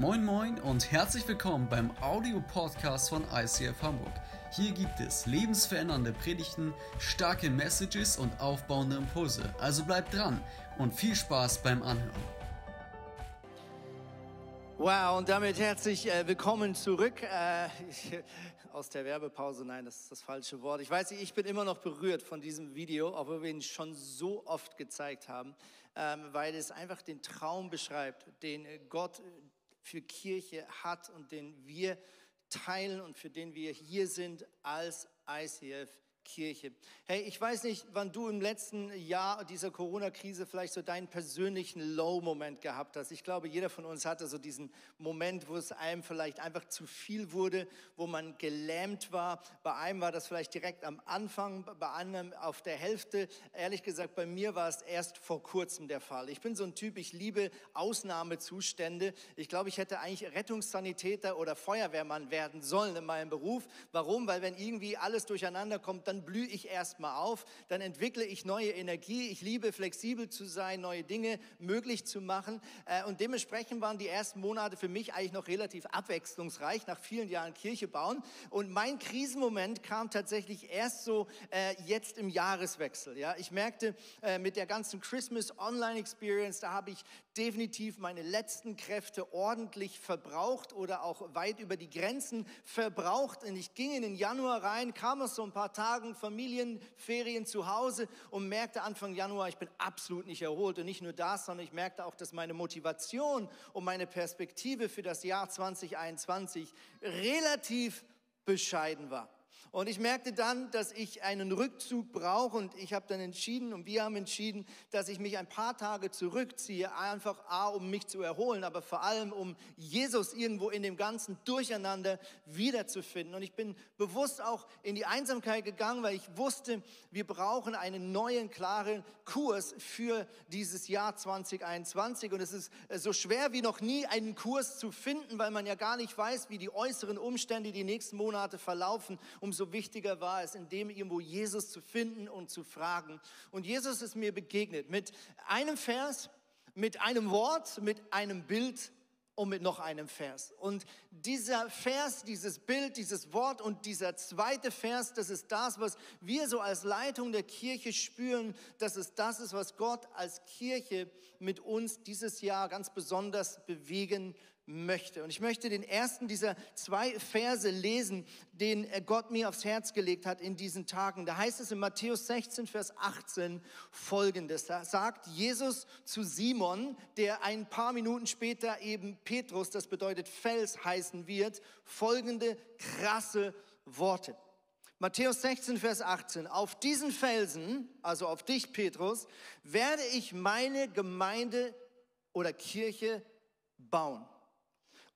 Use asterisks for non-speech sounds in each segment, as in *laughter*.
Moin Moin und herzlich willkommen beim Audio-Podcast von ICF Hamburg. Hier gibt es lebensverändernde Predigten, starke Messages und aufbauende Impulse. Also bleibt dran und viel Spaß beim Anhören. Wow, und damit herzlich äh, willkommen zurück äh, *laughs* aus der Werbepause. Nein, das ist das falsche Wort. Ich weiß nicht, ich bin immer noch berührt von diesem Video, obwohl wir ihn schon so oft gezeigt haben, ähm, weil es einfach den Traum beschreibt, den Gott für Kirche hat und den wir teilen und für den wir hier sind als ICF Kirche. Hey, ich weiß nicht, wann du im letzten Jahr dieser Corona-Krise vielleicht so deinen persönlichen Low-Moment gehabt hast. Ich glaube, jeder von uns hatte so diesen Moment, wo es einem vielleicht einfach zu viel wurde, wo man gelähmt war. Bei einem war das vielleicht direkt am Anfang, bei anderem auf der Hälfte. Ehrlich gesagt, bei mir war es erst vor kurzem der Fall. Ich bin so ein Typ, ich liebe Ausnahmezustände. Ich glaube, ich hätte eigentlich Rettungssanitäter oder Feuerwehrmann werden sollen in meinem Beruf. Warum? Weil wenn irgendwie alles durcheinander kommt, dann blühe ich erstmal auf, dann entwickle ich neue Energie. Ich liebe flexibel zu sein, neue Dinge möglich zu machen. Äh, und dementsprechend waren die ersten Monate für mich eigentlich noch relativ abwechslungsreich nach vielen Jahren Kirche bauen. Und mein Krisenmoment kam tatsächlich erst so äh, jetzt im Jahreswechsel. Ja, ich merkte äh, mit der ganzen Christmas Online Experience, da habe ich definitiv meine letzten Kräfte ordentlich verbraucht oder auch weit über die Grenzen verbraucht. Und ich ging in den Januar rein, kam aus so ein paar Tagen Familienferien zu Hause und merkte Anfang Januar, ich bin absolut nicht erholt. Und nicht nur das, sondern ich merkte auch, dass meine Motivation und meine Perspektive für das Jahr 2021 relativ bescheiden war. Und ich merkte dann, dass ich einen Rückzug brauche und ich habe dann entschieden und wir haben entschieden, dass ich mich ein paar Tage zurückziehe, einfach A, um mich zu erholen, aber vor allem, um Jesus irgendwo in dem ganzen Durcheinander wiederzufinden. Und ich bin bewusst auch in die Einsamkeit gegangen, weil ich wusste, wir brauchen einen neuen, klaren Kurs für dieses Jahr 2021. Und es ist so schwer wie noch nie, einen Kurs zu finden, weil man ja gar nicht weiß, wie die äußeren Umstände die nächsten Monate verlaufen. Umso umso wichtiger war es, in dem irgendwo Jesus zu finden und zu fragen. Und Jesus ist mir begegnet mit einem Vers, mit einem Wort, mit einem Bild und mit noch einem Vers. Und dieser Vers, dieses Bild, dieses Wort und dieser zweite Vers, das ist das, was wir so als Leitung der Kirche spüren, dass es das ist, was Gott als Kirche mit uns dieses Jahr ganz besonders bewegen möchte. Und ich möchte den ersten dieser zwei Verse lesen, den Gott mir aufs Herz gelegt hat in diesen Tagen. Da heißt es in Matthäus 16, Vers 18 folgendes. Da sagt Jesus zu Simon, der ein paar Minuten später eben Petrus, das bedeutet Fels heißen wird, folgende krasse Worte. Matthäus 16, Vers 18. Auf diesen Felsen, also auf dich, Petrus, werde ich meine Gemeinde oder Kirche bauen.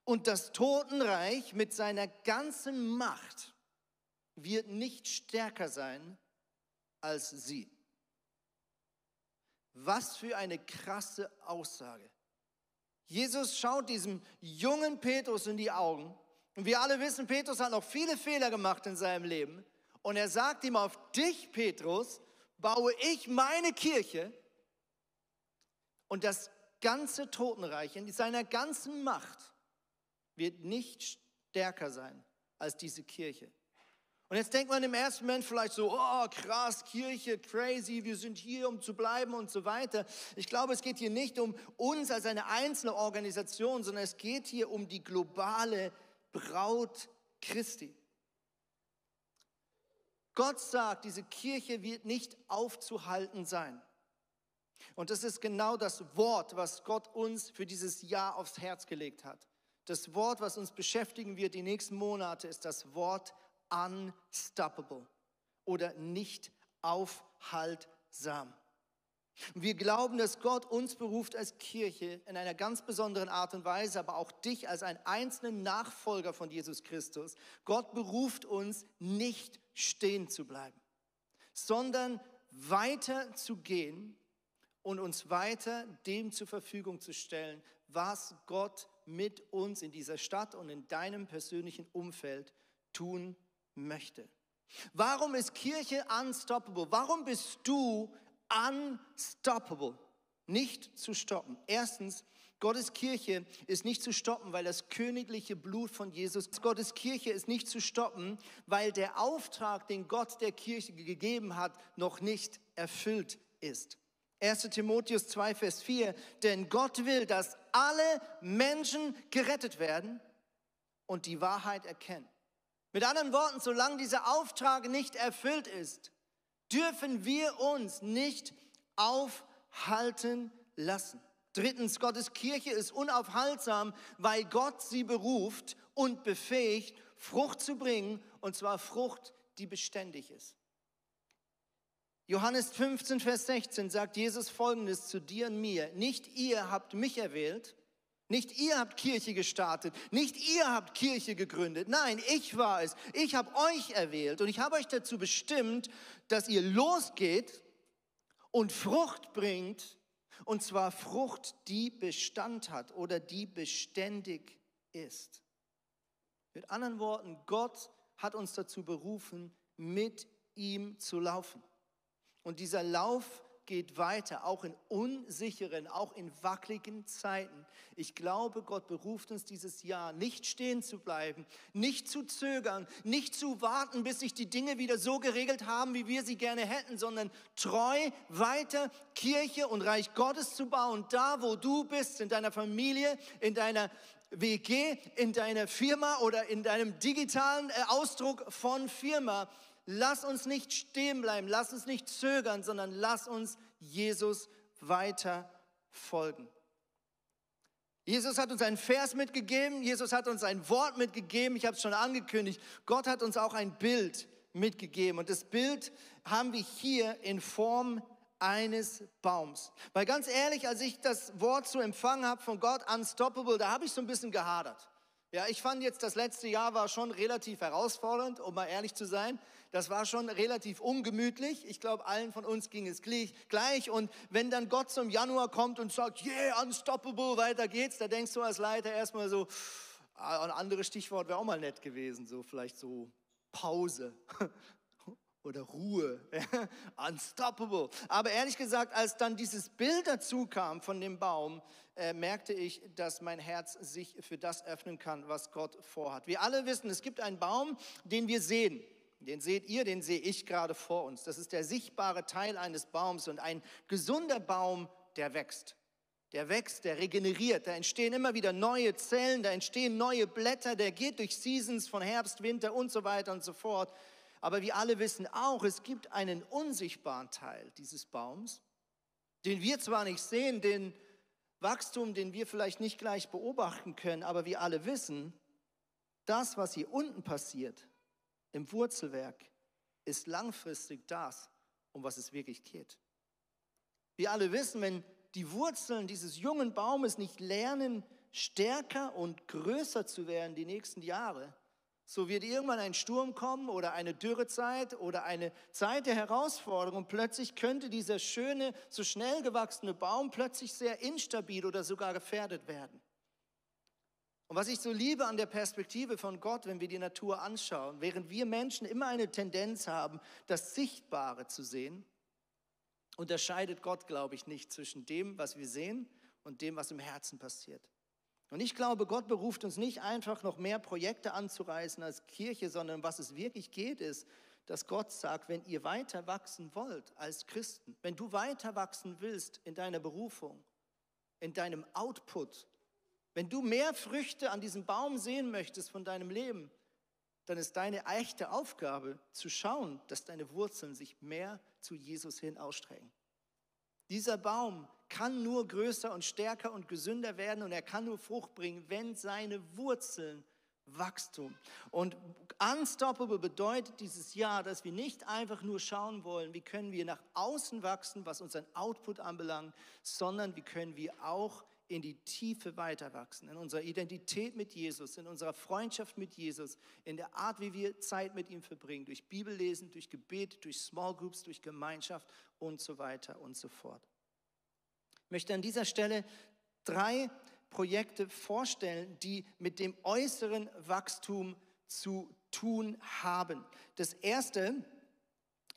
Und das Totenreich mit seiner ganzen Macht wird nicht stärker sein als sie. Was für eine krasse Aussage. Jesus schaut diesem jungen Petrus in die Augen. Und wir alle wissen, Petrus hat noch viele Fehler gemacht in seinem Leben. Und er sagt ihm, auf dich, Petrus, baue ich meine Kirche. Und das ganze Totenreich in seiner ganzen Macht wird nicht stärker sein als diese Kirche. Und jetzt denkt man im ersten Moment vielleicht so, oh krass, Kirche, crazy, wir sind hier, um zu bleiben und so weiter. Ich glaube, es geht hier nicht um uns als eine einzelne Organisation, sondern es geht hier um die globale Braut Christi. Gott sagt, diese Kirche wird nicht aufzuhalten sein. Und das ist genau das Wort, was Gott uns für dieses Jahr aufs Herz gelegt hat. Das Wort, was uns beschäftigen wird die nächsten Monate, ist das Wort unstoppable oder nicht aufhaltsam. Wir glauben, dass Gott uns beruft als Kirche in einer ganz besonderen Art und Weise, aber auch dich als einen einzelnen Nachfolger von Jesus Christus. Gott beruft uns, nicht stehen zu bleiben, sondern weiter zu gehen und uns weiter dem zur Verfügung zu stellen, was Gott mit uns in dieser Stadt und in deinem persönlichen Umfeld tun möchte. Warum ist Kirche unstoppable? Warum bist du unstoppable? Nicht zu stoppen. Erstens, Gottes Kirche ist nicht zu stoppen, weil das königliche Blut von Jesus, Gottes Kirche ist nicht zu stoppen, weil der Auftrag, den Gott der Kirche gegeben hat, noch nicht erfüllt ist. 1 Timotheus 2, Vers 4, denn Gott will, dass alle Menschen gerettet werden und die Wahrheit erkennen. Mit anderen Worten, solange dieser Auftrag nicht erfüllt ist, dürfen wir uns nicht aufhalten lassen. Drittens, Gottes Kirche ist unaufhaltsam, weil Gott sie beruft und befähigt, Frucht zu bringen, und zwar Frucht, die beständig ist. Johannes 15, Vers 16 sagt Jesus folgendes zu dir und mir. Nicht ihr habt mich erwählt, nicht ihr habt Kirche gestartet, nicht ihr habt Kirche gegründet. Nein, ich war es. Ich habe euch erwählt und ich habe euch dazu bestimmt, dass ihr losgeht und Frucht bringt, und zwar Frucht, die Bestand hat oder die beständig ist. Mit anderen Worten, Gott hat uns dazu berufen, mit ihm zu laufen. Und dieser Lauf geht weiter, auch in unsicheren, auch in wackeligen Zeiten. Ich glaube, Gott beruft uns dieses Jahr, nicht stehen zu bleiben, nicht zu zögern, nicht zu warten, bis sich die Dinge wieder so geregelt haben, wie wir sie gerne hätten, sondern treu weiter Kirche und Reich Gottes zu bauen, da wo du bist, in deiner Familie, in deiner WG, in deiner Firma oder in deinem digitalen äh, Ausdruck von Firma lass uns nicht stehen bleiben, lass uns nicht zögern, sondern lass uns Jesus weiter folgen. Jesus hat uns einen Vers mitgegeben, Jesus hat uns ein Wort mitgegeben, ich habe es schon angekündigt. Gott hat uns auch ein Bild mitgegeben und das Bild haben wir hier in Form eines Baums. Weil ganz ehrlich, als ich das Wort zu empfangen habe von Gott, unstoppable, da habe ich so ein bisschen gehadert. Ja, ich fand jetzt, das letzte Jahr war schon relativ herausfordernd, um mal ehrlich zu sein. Das war schon relativ ungemütlich. Ich glaube, allen von uns ging es gleich. Und wenn dann Gott zum Januar kommt und sagt, yeah, unstoppable, weiter geht's, da denkst du als Leiter erstmal so, ah, ein anderes Stichwort wäre auch mal nett gewesen, so vielleicht so Pause *laughs* oder Ruhe, *laughs* unstoppable. Aber ehrlich gesagt, als dann dieses Bild dazu kam von dem Baum, äh, merkte ich, dass mein Herz sich für das öffnen kann, was Gott vorhat. Wir alle wissen, es gibt einen Baum, den wir sehen. Den seht ihr, den sehe ich gerade vor uns. Das ist der sichtbare Teil eines Baums und ein gesunder Baum, der wächst. Der wächst, der regeneriert, da entstehen immer wieder neue Zellen, da entstehen neue Blätter, der geht durch Seasons von Herbst, Winter und so weiter und so fort. Aber wir alle wissen auch, es gibt einen unsichtbaren Teil dieses Baums, den wir zwar nicht sehen, den Wachstum, den wir vielleicht nicht gleich beobachten können, aber wir alle wissen, das, was hier unten passiert, im Wurzelwerk, ist langfristig das, um was es wirklich geht. Wir alle wissen, wenn die Wurzeln dieses jungen Baumes nicht lernen, stärker und größer zu werden die nächsten Jahre, so wird irgendwann ein Sturm kommen oder eine Dürrezeit oder eine Zeit der Herausforderung und plötzlich könnte dieser schöne, so schnell gewachsene Baum plötzlich sehr instabil oder sogar gefährdet werden. Und was ich so liebe an der Perspektive von Gott, wenn wir die Natur anschauen, während wir Menschen immer eine Tendenz haben, das Sichtbare zu sehen, unterscheidet Gott, glaube ich, nicht zwischen dem, was wir sehen und dem, was im Herzen passiert. Und ich glaube, Gott beruft uns nicht einfach noch mehr Projekte anzureißen als Kirche, sondern was es wirklich geht, ist, dass Gott sagt, wenn ihr weiter wachsen wollt als Christen, wenn du weiter wachsen willst in deiner Berufung, in deinem Output, wenn du mehr Früchte an diesem Baum sehen möchtest von deinem Leben, dann ist deine echte Aufgabe zu schauen, dass deine Wurzeln sich mehr zu Jesus hin ausstrecken. Dieser Baum kann nur größer und stärker und gesünder werden und er kann nur Frucht bringen, wenn seine Wurzeln Wachstum. Und unstoppable bedeutet dieses Jahr, dass wir nicht einfach nur schauen wollen, wie können wir nach außen wachsen, was unseren Output anbelangt, sondern wie können wir auch in die Tiefe weiter wachsen, in unserer Identität mit Jesus, in unserer Freundschaft mit Jesus, in der Art, wie wir Zeit mit ihm verbringen, durch Bibellesen, durch Gebet, durch Small Groups, durch Gemeinschaft und so weiter und so fort. Ich möchte an dieser Stelle drei Projekte vorstellen, die mit dem äußeren Wachstum zu tun haben. Das erste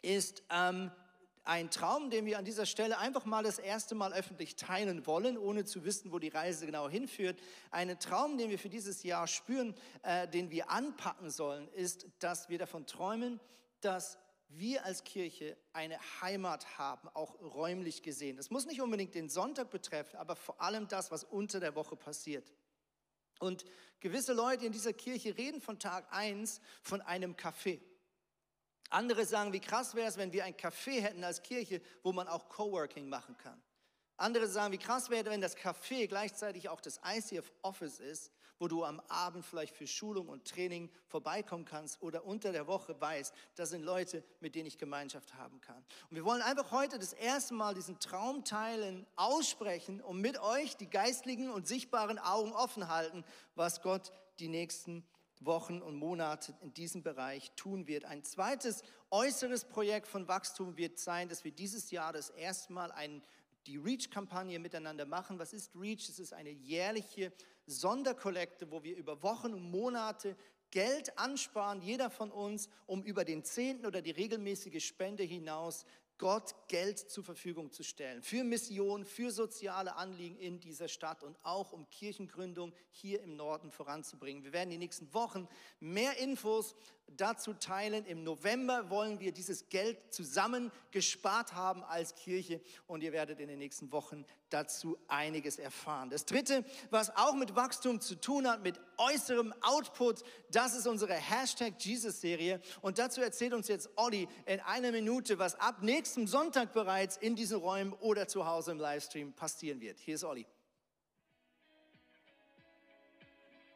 ist ähm, ein Traum, den wir an dieser Stelle einfach mal das erste Mal öffentlich teilen wollen, ohne zu wissen, wo die Reise genau hinführt. Ein Traum, den wir für dieses Jahr spüren, äh, den wir anpacken sollen, ist, dass wir davon träumen, dass wir als Kirche eine Heimat haben, auch räumlich gesehen. Das muss nicht unbedingt den Sonntag betreffen, aber vor allem das, was unter der Woche passiert. Und gewisse Leute in dieser Kirche reden von Tag 1 von einem Café. Andere sagen, wie krass wäre es, wenn wir ein Café hätten als Kirche, wo man auch Coworking machen kann. Andere sagen, wie krass wäre, wenn das Café gleichzeitig auch das ICF Office ist, wo du am Abend vielleicht für Schulung und Training vorbeikommen kannst oder unter der Woche weißt, das sind Leute, mit denen ich Gemeinschaft haben kann. Und wir wollen einfach heute das erste Mal diesen Traum teilen, aussprechen und mit euch die geistlichen und sichtbaren Augen offen halten, was Gott die nächsten Wochen und Monate in diesem Bereich tun wird. Ein zweites äußeres Projekt von Wachstum wird sein, dass wir dieses Jahr das erste Mal ein, die REACH-Kampagne miteinander machen. Was ist REACH? Es ist eine jährliche Sonderkollekte, wo wir über Wochen und Monate Geld ansparen, jeder von uns, um über den Zehnten oder die regelmäßige Spende hinaus Gott Geld zur Verfügung zu stellen. Für Mission, für soziale Anliegen in dieser Stadt und auch um Kirchengründung hier im Norden voranzubringen. Wir werden die nächsten Wochen mehr Infos dazu teilen. Im November wollen wir dieses Geld zusammen gespart haben als Kirche und ihr werdet in den nächsten Wochen dazu einiges erfahren. Das dritte, was auch mit Wachstum zu tun hat, mit äußerem Output, das ist unsere Hashtag Jesus Serie und dazu erzählt uns jetzt Olli in einer Minute, was ab nächstem Sonntag bereits in diesen Räumen oder zu Hause im Livestream passieren wird. Hier ist Olli.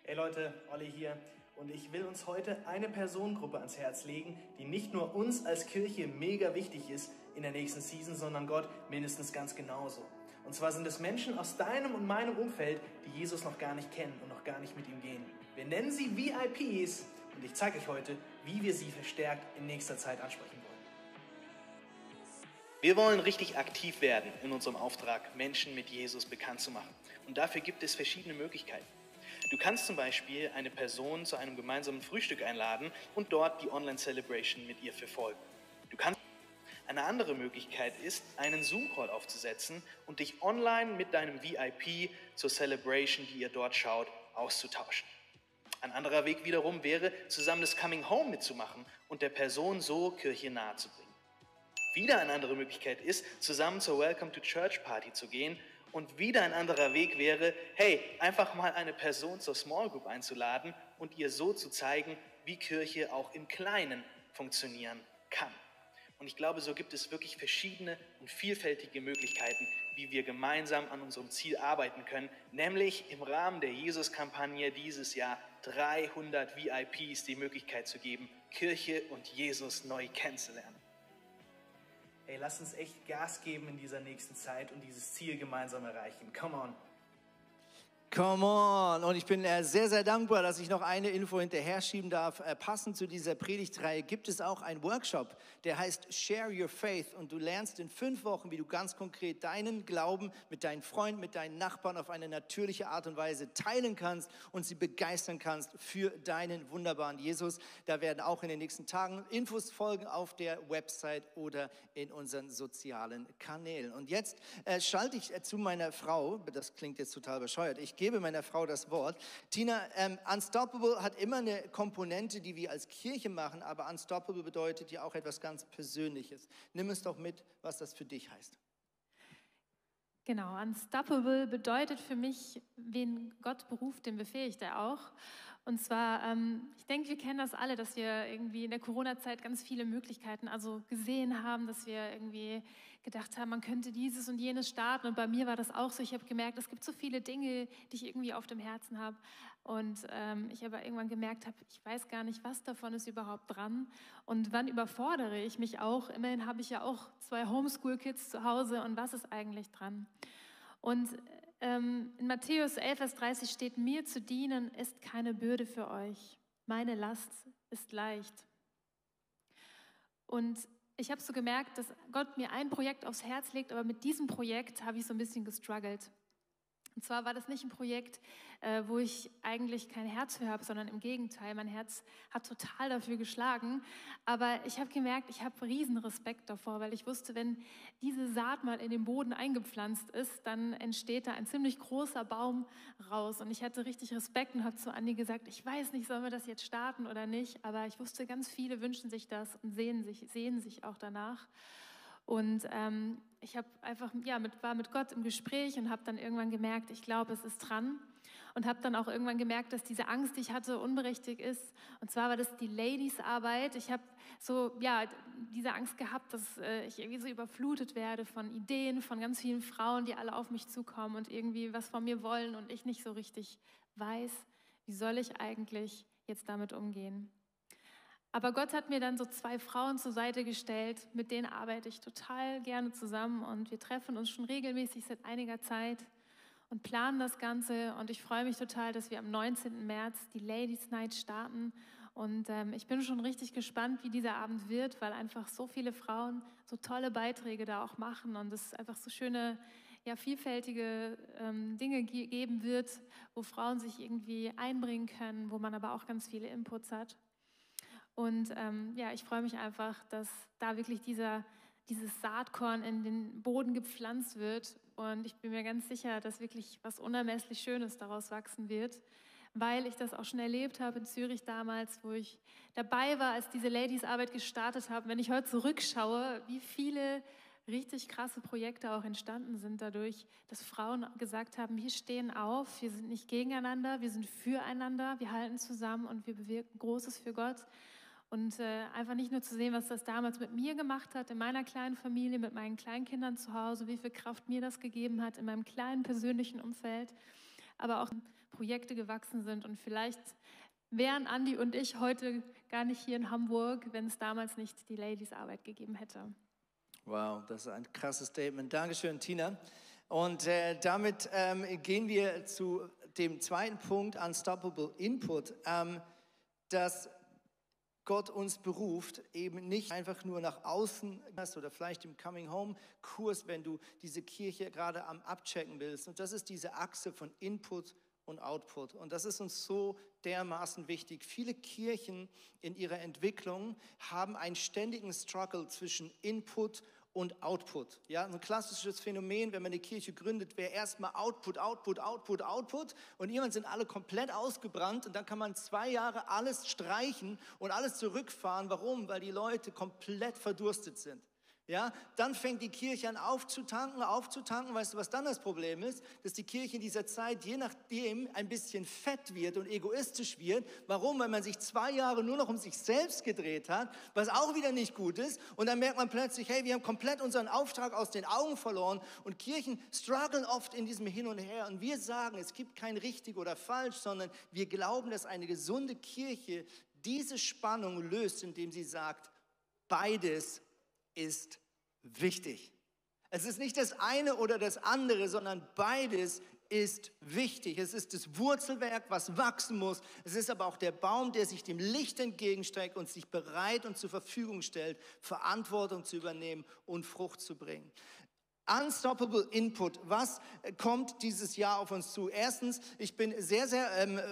Hey Leute, Olli hier. Und ich will uns heute eine Personengruppe ans Herz legen, die nicht nur uns als Kirche mega wichtig ist in der nächsten Season, sondern Gott mindestens ganz genauso. Und zwar sind es Menschen aus deinem und meinem Umfeld, die Jesus noch gar nicht kennen und noch gar nicht mit ihm gehen. Wir nennen sie VIPs und ich zeige euch heute, wie wir sie verstärkt in nächster Zeit ansprechen wollen. Wir wollen richtig aktiv werden in unserem Auftrag, Menschen mit Jesus bekannt zu machen. Und dafür gibt es verschiedene Möglichkeiten. Du kannst zum Beispiel eine Person zu einem gemeinsamen Frühstück einladen und dort die Online-Celebration mit ihr verfolgen. Du kannst eine andere Möglichkeit ist, einen Zoom-Call aufzusetzen und dich online mit deinem VIP zur Celebration, die ihr dort schaut, auszutauschen. Ein anderer Weg wiederum wäre, zusammen das Coming Home mitzumachen und der Person so Kirche nahezubringen. Wieder eine andere Möglichkeit ist, zusammen zur Welcome to Church Party zu gehen und wieder ein anderer Weg wäre, hey, einfach mal eine Person zur Small Group einzuladen und ihr so zu zeigen, wie Kirche auch im Kleinen funktionieren kann. Und ich glaube, so gibt es wirklich verschiedene und vielfältige Möglichkeiten, wie wir gemeinsam an unserem Ziel arbeiten können, nämlich im Rahmen der Jesus-Kampagne dieses Jahr 300 VIPs die Möglichkeit zu geben, Kirche und Jesus neu kennenzulernen hey, lass uns echt Gas geben in dieser nächsten Zeit und dieses Ziel gemeinsam erreichen. Come on. Come on! Und ich bin äh, sehr, sehr dankbar, dass ich noch eine Info hinterher schieben darf. Äh, passend zu dieser Predigtreihe gibt es auch einen Workshop, der heißt Share Your Faith. Und du lernst in fünf Wochen, wie du ganz konkret deinen Glauben mit deinen Freunden, mit deinen Nachbarn auf eine natürliche Art und Weise teilen kannst und sie begeistern kannst für deinen wunderbaren Jesus. Da werden auch in den nächsten Tagen Infos folgen auf der Website oder in unseren sozialen Kanälen. Und jetzt äh, schalte ich zu meiner Frau, das klingt jetzt total bescheuert, ich gebe meiner Frau das Wort. Tina, ähm, Unstoppable hat immer eine Komponente, die wir als Kirche machen, aber Unstoppable bedeutet ja auch etwas ganz Persönliches. Nimm es doch mit, was das für dich heißt. Genau, Unstoppable bedeutet für mich, wen Gott beruft, den befähigt er auch. Und zwar, ähm, ich denke, wir kennen das alle, dass wir irgendwie in der Corona-Zeit ganz viele Möglichkeiten also gesehen haben, dass wir irgendwie gedacht haben, man könnte dieses und jenes starten. Und bei mir war das auch so. Ich habe gemerkt, es gibt so viele Dinge, die ich irgendwie auf dem Herzen habe. Und ähm, ich aber irgendwann gemerkt habe, ich weiß gar nicht, was davon ist überhaupt dran. Und wann überfordere ich mich auch? Immerhin habe ich ja auch zwei Homeschool-Kids zu Hause. Und was ist eigentlich dran? Und ähm, in Matthäus 11, Vers 30 steht, mir zu dienen ist keine Bürde für euch. Meine Last ist leicht. Und ich habe so gemerkt, dass Gott mir ein Projekt aufs Herz legt, aber mit diesem Projekt habe ich so ein bisschen gestruggelt. Und zwar war das nicht ein Projekt, äh, wo ich eigentlich kein Herz für habe, sondern im Gegenteil, mein Herz hat total dafür geschlagen. Aber ich habe gemerkt, ich habe riesen Respekt davor, weil ich wusste, wenn diese Saat mal in den Boden eingepflanzt ist, dann entsteht da ein ziemlich großer Baum raus. Und ich hatte richtig Respekt und habe zu Andi gesagt, ich weiß nicht, sollen wir das jetzt starten oder nicht, aber ich wusste, ganz viele wünschen sich das und sehen sich, sehen sich auch danach. Und ähm, ich habe einfach, ja, mit, war mit Gott im Gespräch und habe dann irgendwann gemerkt, ich glaube, es ist dran. Und habe dann auch irgendwann gemerkt, dass diese Angst, die ich hatte, unberechtigt ist. Und zwar war das die Ladies-Arbeit. Ich habe so, ja, diese Angst gehabt, dass äh, ich irgendwie so überflutet werde von Ideen, von ganz vielen Frauen, die alle auf mich zukommen und irgendwie was von mir wollen und ich nicht so richtig weiß, wie soll ich eigentlich jetzt damit umgehen. Aber Gott hat mir dann so zwei Frauen zur Seite gestellt, mit denen arbeite ich total gerne zusammen und wir treffen uns schon regelmäßig seit einiger Zeit und planen das Ganze und ich freue mich total, dass wir am 19. März die Ladies Night starten und ähm, ich bin schon richtig gespannt, wie dieser Abend wird, weil einfach so viele Frauen so tolle Beiträge da auch machen und es einfach so schöne, ja, vielfältige ähm, Dinge ge geben wird, wo Frauen sich irgendwie einbringen können, wo man aber auch ganz viele Inputs hat. Und ähm, ja, ich freue mich einfach, dass da wirklich dieser, dieses Saatkorn in den Boden gepflanzt wird. Und ich bin mir ganz sicher, dass wirklich was unermesslich Schönes daraus wachsen wird, weil ich das auch schon erlebt habe in Zürich damals, wo ich dabei war, als diese Ladies-Arbeit gestartet haben. Wenn ich heute zurückschaue, wie viele richtig krasse Projekte auch entstanden sind dadurch, dass Frauen gesagt haben, wir stehen auf, wir sind nicht gegeneinander, wir sind füreinander, wir halten zusammen und wir bewirken Großes für Gott. Und äh, einfach nicht nur zu sehen, was das damals mit mir gemacht hat, in meiner kleinen Familie, mit meinen Kleinkindern zu Hause, wie viel Kraft mir das gegeben hat, in meinem kleinen persönlichen Umfeld, aber auch Projekte gewachsen sind. Und vielleicht wären Andi und ich heute gar nicht hier in Hamburg, wenn es damals nicht die Ladies Arbeit gegeben hätte. Wow, das ist ein krasses Statement. Dankeschön, Tina. Und äh, damit ähm, gehen wir zu dem zweiten Punkt, Unstoppable Input. Ähm, das Gott uns beruft, eben nicht einfach nur nach außen oder vielleicht im Coming Home Kurs, wenn du diese Kirche gerade am Abchecken willst. Und das ist diese Achse von Input und Output. Und das ist uns so dermaßen wichtig. Viele Kirchen in ihrer Entwicklung haben einen ständigen Struggle zwischen Input und Output. Ja, ein klassisches Phänomen, wenn man eine Kirche gründet, wäre erstmal Output, Output, Output, Output und irgendwann sind alle komplett ausgebrannt und dann kann man zwei Jahre alles streichen und alles zurückfahren. Warum? Weil die Leute komplett verdurstet sind. Ja, dann fängt die Kirche an aufzutanken, aufzutanken. Weißt du, was dann das Problem ist? Dass die Kirche in dieser Zeit je nachdem ein bisschen fett wird und egoistisch wird. Warum? Weil man sich zwei Jahre nur noch um sich selbst gedreht hat, was auch wieder nicht gut ist. Und dann merkt man plötzlich, hey, wir haben komplett unseren Auftrag aus den Augen verloren. Und Kirchen strugglen oft in diesem Hin und Her. Und wir sagen, es gibt kein richtig oder falsch, sondern wir glauben, dass eine gesunde Kirche diese Spannung löst, indem sie sagt, beides ist wichtig. Es ist nicht das eine oder das andere, sondern beides ist wichtig. Es ist das Wurzelwerk, was wachsen muss. Es ist aber auch der Baum, der sich dem Licht entgegenstreckt und sich bereit und zur Verfügung stellt, Verantwortung zu übernehmen und Frucht zu bringen. Unstoppable Input. Was kommt dieses Jahr auf uns zu? Erstens, ich bin sehr, sehr ähm, äh,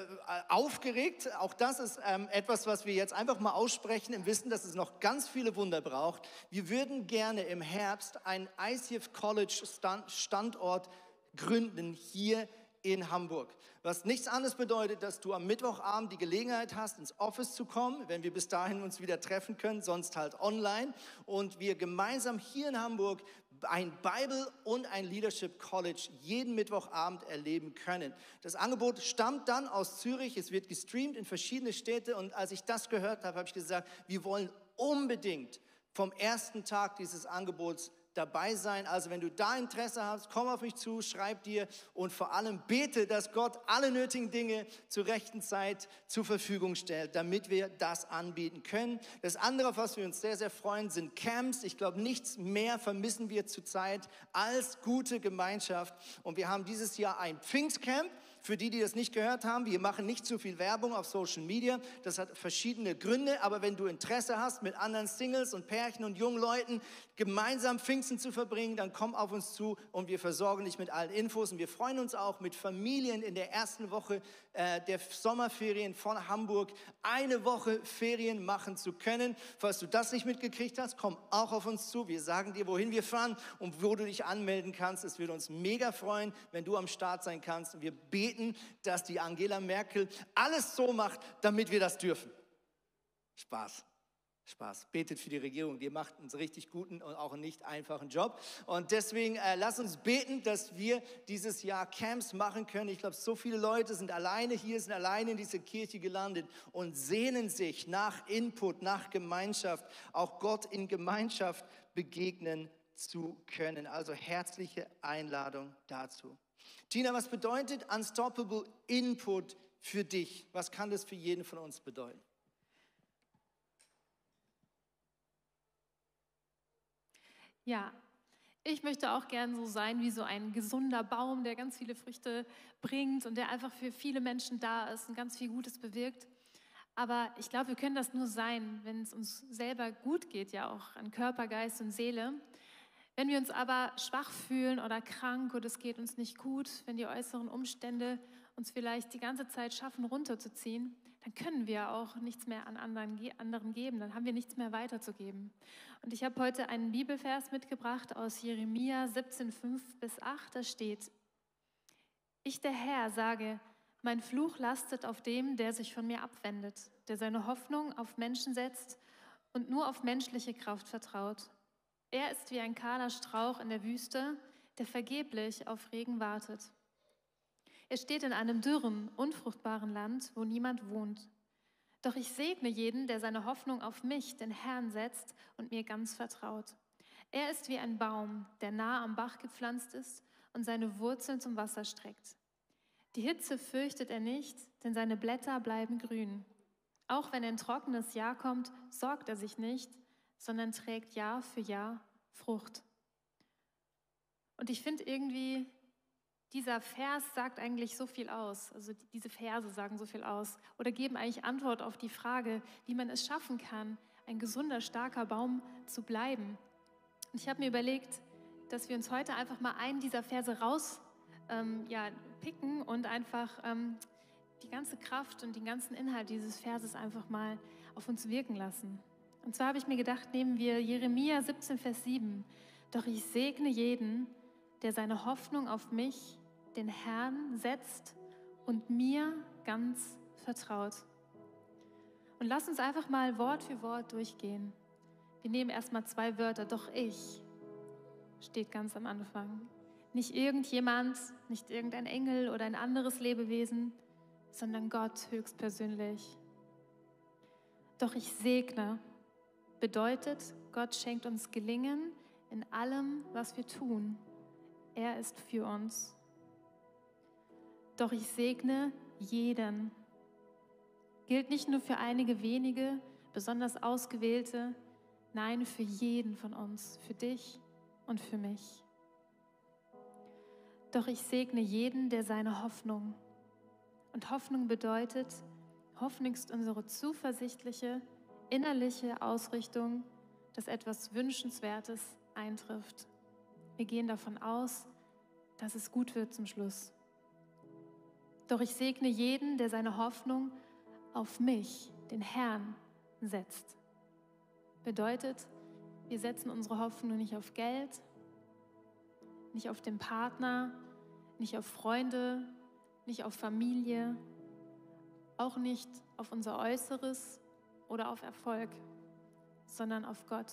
aufgeregt. Auch das ist ähm, etwas, was wir jetzt einfach mal aussprechen im Wissen, dass es noch ganz viele Wunder braucht. Wir würden gerne im Herbst einen ICF College Standort gründen hier in Hamburg. Was nichts anderes bedeutet, dass du am Mittwochabend die Gelegenheit hast, ins Office zu kommen, wenn wir bis dahin uns wieder treffen können, sonst halt online. Und wir gemeinsam hier in Hamburg ein Bible und ein Leadership College jeden Mittwochabend erleben können. Das Angebot stammt dann aus Zürich, es wird gestreamt in verschiedene Städte und als ich das gehört habe, habe ich gesagt, wir wollen unbedingt vom ersten Tag dieses Angebots dabei sein. Also wenn du da Interesse hast, komm auf mich zu, schreib dir und vor allem bete, dass Gott alle nötigen Dinge zur rechten Zeit zur Verfügung stellt, damit wir das anbieten können. Das andere, auf was wir uns sehr, sehr freuen, sind Camps. Ich glaube, nichts mehr vermissen wir zurzeit als gute Gemeinschaft. Und wir haben dieses Jahr ein Pfingstcamp Für die, die das nicht gehört haben, wir machen nicht zu viel Werbung auf Social Media. Das hat verschiedene Gründe, aber wenn du Interesse hast, mit anderen Singles und Pärchen und jungen Leuten gemeinsam Pfingsten zu verbringen, dann komm auf uns zu und wir versorgen dich mit allen Infos. Und wir freuen uns auch, mit Familien in der ersten Woche äh, der Sommerferien von Hamburg eine Woche Ferien machen zu können. Falls du das nicht mitgekriegt hast, komm auch auf uns zu. Wir sagen dir, wohin wir fahren und wo du dich anmelden kannst. Es würde uns mega freuen, wenn du am Start sein kannst. Und wir beten, dass die Angela Merkel alles so macht, damit wir das dürfen. Spaß. Spaß. Betet für die Regierung. Die macht einen richtig guten und auch einen nicht einfachen Job. Und deswegen äh, lass uns beten, dass wir dieses Jahr Camps machen können. Ich glaube, so viele Leute sind alleine hier, sind alleine in dieser Kirche gelandet und sehnen sich nach Input, nach Gemeinschaft, auch Gott in Gemeinschaft begegnen zu können. Also herzliche Einladung dazu. Tina, was bedeutet Unstoppable Input für dich? Was kann das für jeden von uns bedeuten? Ja, ich möchte auch gern so sein wie so ein gesunder Baum, der ganz viele Früchte bringt und der einfach für viele Menschen da ist und ganz viel Gutes bewirkt. Aber ich glaube, wir können das nur sein, wenn es uns selber gut geht, ja auch an Körper, Geist und Seele. Wenn wir uns aber schwach fühlen oder krank oder es geht uns nicht gut, wenn die äußeren Umstände uns vielleicht die ganze Zeit schaffen, runterzuziehen, dann können wir auch nichts mehr an anderen, anderen geben, dann haben wir nichts mehr weiterzugeben. Und ich habe heute einen Bibelvers mitgebracht aus Jeremia 17, 5 bis 8, da steht, ich der Herr sage, mein Fluch lastet auf dem, der sich von mir abwendet, der seine Hoffnung auf Menschen setzt und nur auf menschliche Kraft vertraut. Er ist wie ein kahler Strauch in der Wüste, der vergeblich auf Regen wartet. Er steht in einem dürren, unfruchtbaren Land, wo niemand wohnt. Doch ich segne jeden, der seine Hoffnung auf mich, den Herrn, setzt und mir ganz vertraut. Er ist wie ein Baum, der nah am Bach gepflanzt ist und seine Wurzeln zum Wasser streckt. Die Hitze fürchtet er nicht, denn seine Blätter bleiben grün. Auch wenn ein trockenes Jahr kommt, sorgt er sich nicht, sondern trägt Jahr für Jahr Frucht. Und ich finde irgendwie, dieser Vers sagt eigentlich so viel aus. Also diese Verse sagen so viel aus oder geben eigentlich Antwort auf die Frage, wie man es schaffen kann, ein gesunder, starker Baum zu bleiben. Und ich habe mir überlegt, dass wir uns heute einfach mal einen dieser Verse raus ähm, ja, und einfach ähm, die ganze Kraft und den ganzen Inhalt dieses Verses einfach mal auf uns wirken lassen. Und zwar habe ich mir gedacht, nehmen wir Jeremia 17, Vers 7. Doch ich segne jeden, der seine Hoffnung auf mich, den Herrn, setzt und mir ganz vertraut. Und lass uns einfach mal Wort für Wort durchgehen. Wir nehmen erstmal zwei Wörter. Doch ich steht ganz am Anfang. Nicht irgendjemand, nicht irgendein Engel oder ein anderes Lebewesen, sondern Gott höchstpersönlich. Doch ich segne bedeutet, Gott schenkt uns Gelingen in allem, was wir tun. Er ist für uns. Doch ich segne jeden. Gilt nicht nur für einige wenige, besonders ausgewählte, nein, für jeden von uns, für dich und für mich. Doch ich segne jeden, der seine Hoffnung. Und Hoffnung bedeutet, Hoffnung ist unsere zuversichtliche, innerliche Ausrichtung, dass etwas Wünschenswertes eintrifft. Wir gehen davon aus, dass es gut wird zum Schluss. Doch ich segne jeden, der seine Hoffnung auf mich, den Herrn, setzt. Bedeutet, wir setzen unsere Hoffnung nicht auf Geld, nicht auf den Partner, nicht auf Freunde, nicht auf Familie, auch nicht auf unser Äußeres oder auf Erfolg, sondern auf Gott.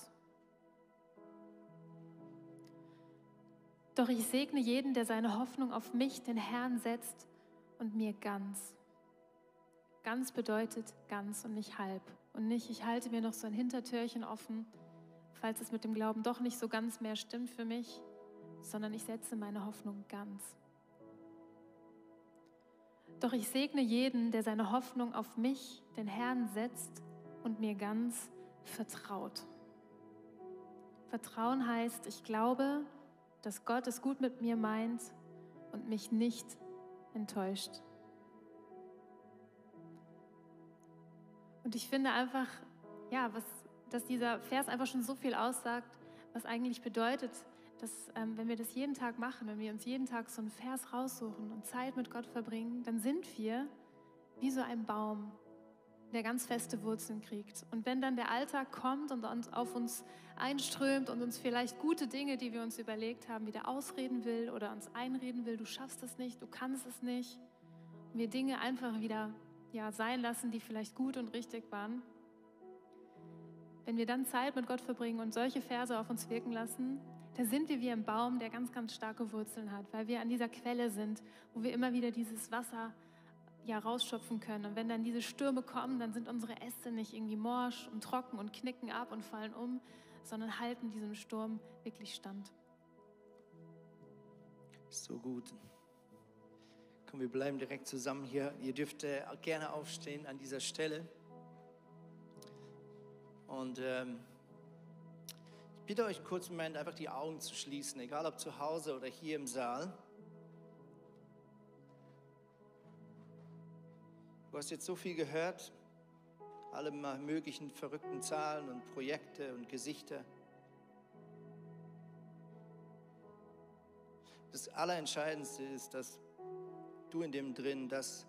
Doch ich segne jeden, der seine Hoffnung auf mich, den Herrn, setzt und mir ganz. Ganz bedeutet ganz und nicht halb. Und nicht, ich halte mir noch so ein Hintertürchen offen, falls es mit dem Glauben doch nicht so ganz mehr stimmt für mich, sondern ich setze meine Hoffnung ganz. Doch ich segne jeden, der seine Hoffnung auf mich, den Herrn, setzt und mir ganz vertraut. Vertrauen heißt, ich glaube, dass Gott es gut mit mir meint und mich nicht enttäuscht. Und ich finde einfach, ja, was, dass dieser Vers einfach schon so viel aussagt, was eigentlich bedeutet, dass ähm, wenn wir das jeden Tag machen, wenn wir uns jeden Tag so einen Vers raussuchen und Zeit mit Gott verbringen, dann sind wir wie so ein Baum, der ganz feste Wurzeln kriegt. Und wenn dann der Alltag kommt und auf uns einströmt und uns vielleicht gute Dinge, die wir uns überlegt haben, wieder ausreden will oder uns einreden will, du schaffst es nicht, du kannst es nicht, und wir Dinge einfach wieder ja, sein lassen, die vielleicht gut und richtig waren, wenn wir dann Zeit mit Gott verbringen und solche Verse auf uns wirken lassen, da sind wir wie ein Baum, der ganz, ganz starke Wurzeln hat, weil wir an dieser Quelle sind, wo wir immer wieder dieses Wasser ja rausschöpfen können. Und wenn dann diese Stürme kommen, dann sind unsere Äste nicht irgendwie morsch und trocken und knicken ab und fallen um, sondern halten diesem Sturm wirklich stand. So gut. Komm, wir bleiben direkt zusammen hier. Ihr dürft äh, gerne aufstehen an dieser Stelle. Und ähm, ich bitte euch kurz einen Moment einfach die Augen zu schließen, egal ob zu Hause oder hier im Saal. Du hast jetzt so viel gehört, alle möglichen verrückten Zahlen und Projekte und Gesichter. Das Allerentscheidendste ist, dass du in dem drin das,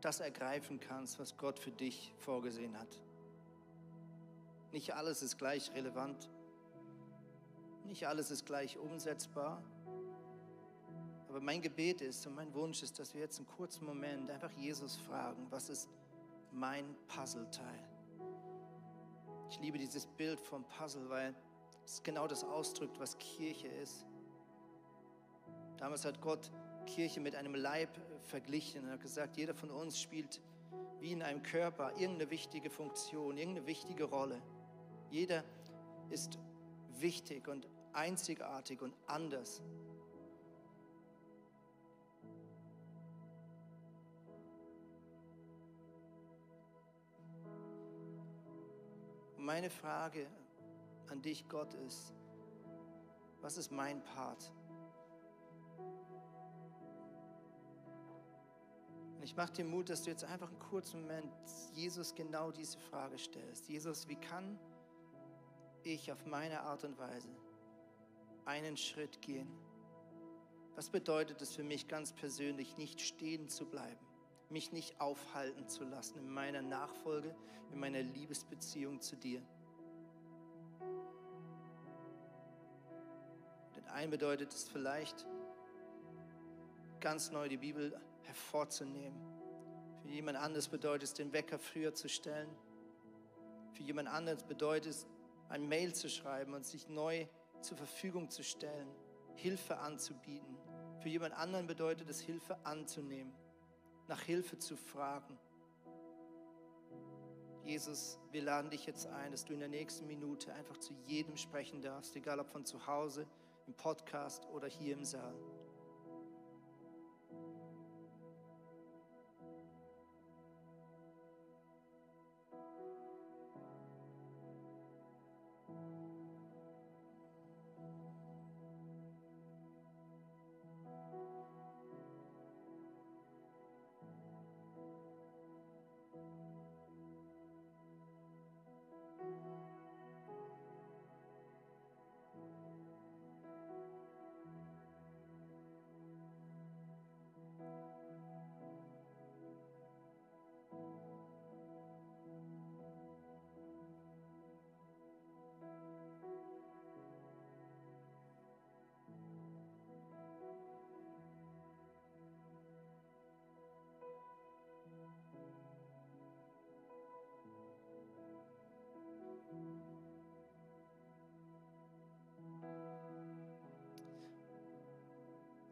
das ergreifen kannst, was Gott für dich vorgesehen hat. Nicht alles ist gleich relevant, nicht alles ist gleich umsetzbar, aber mein Gebet ist und mein Wunsch ist, dass wir jetzt einen kurzen Moment einfach Jesus fragen, was ist mein Puzzleteil? Ich liebe dieses Bild vom Puzzle, weil es genau das ausdrückt, was Kirche ist. Damals hat Gott Kirche mit einem Leib verglichen und hat gesagt, jeder von uns spielt wie in einem Körper irgendeine wichtige Funktion, irgendeine wichtige Rolle. Jeder ist wichtig und einzigartig und anders. Meine Frage an dich, Gott, ist, was ist mein Part? Und ich mache dir Mut, dass du jetzt einfach einen kurzen Moment Jesus genau diese Frage stellst. Jesus, wie kann ich auf meine Art und Weise einen Schritt gehen? Was bedeutet es für mich ganz persönlich, nicht stehen zu bleiben? Mich nicht aufhalten zu lassen in meiner Nachfolge, in meiner Liebesbeziehung zu dir. Den einen bedeutet es vielleicht, ganz neu die Bibel hervorzunehmen. Für jemand anderes bedeutet es, den Wecker früher zu stellen. Für jemand anderes bedeutet es, ein Mail zu schreiben und sich neu zur Verfügung zu stellen, Hilfe anzubieten. Für jemand anderen bedeutet es, Hilfe anzunehmen nach Hilfe zu fragen. Jesus, wir laden dich jetzt ein, dass du in der nächsten Minute einfach zu jedem sprechen darfst, egal ob von zu Hause, im Podcast oder hier im Saal.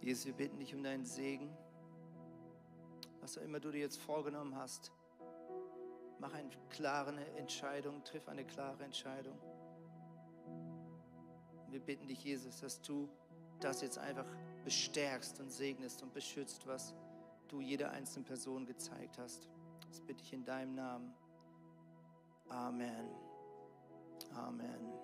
Jesus, wir bitten dich um deinen Segen. Was auch immer du dir jetzt vorgenommen hast, mach eine klare Entscheidung, triff eine klare Entscheidung. Wir bitten dich, Jesus, dass du das jetzt einfach bestärkst und segnest und beschützt, was du jeder einzelnen Person gezeigt hast. Das bitte ich in deinem Namen. Amen. Amen.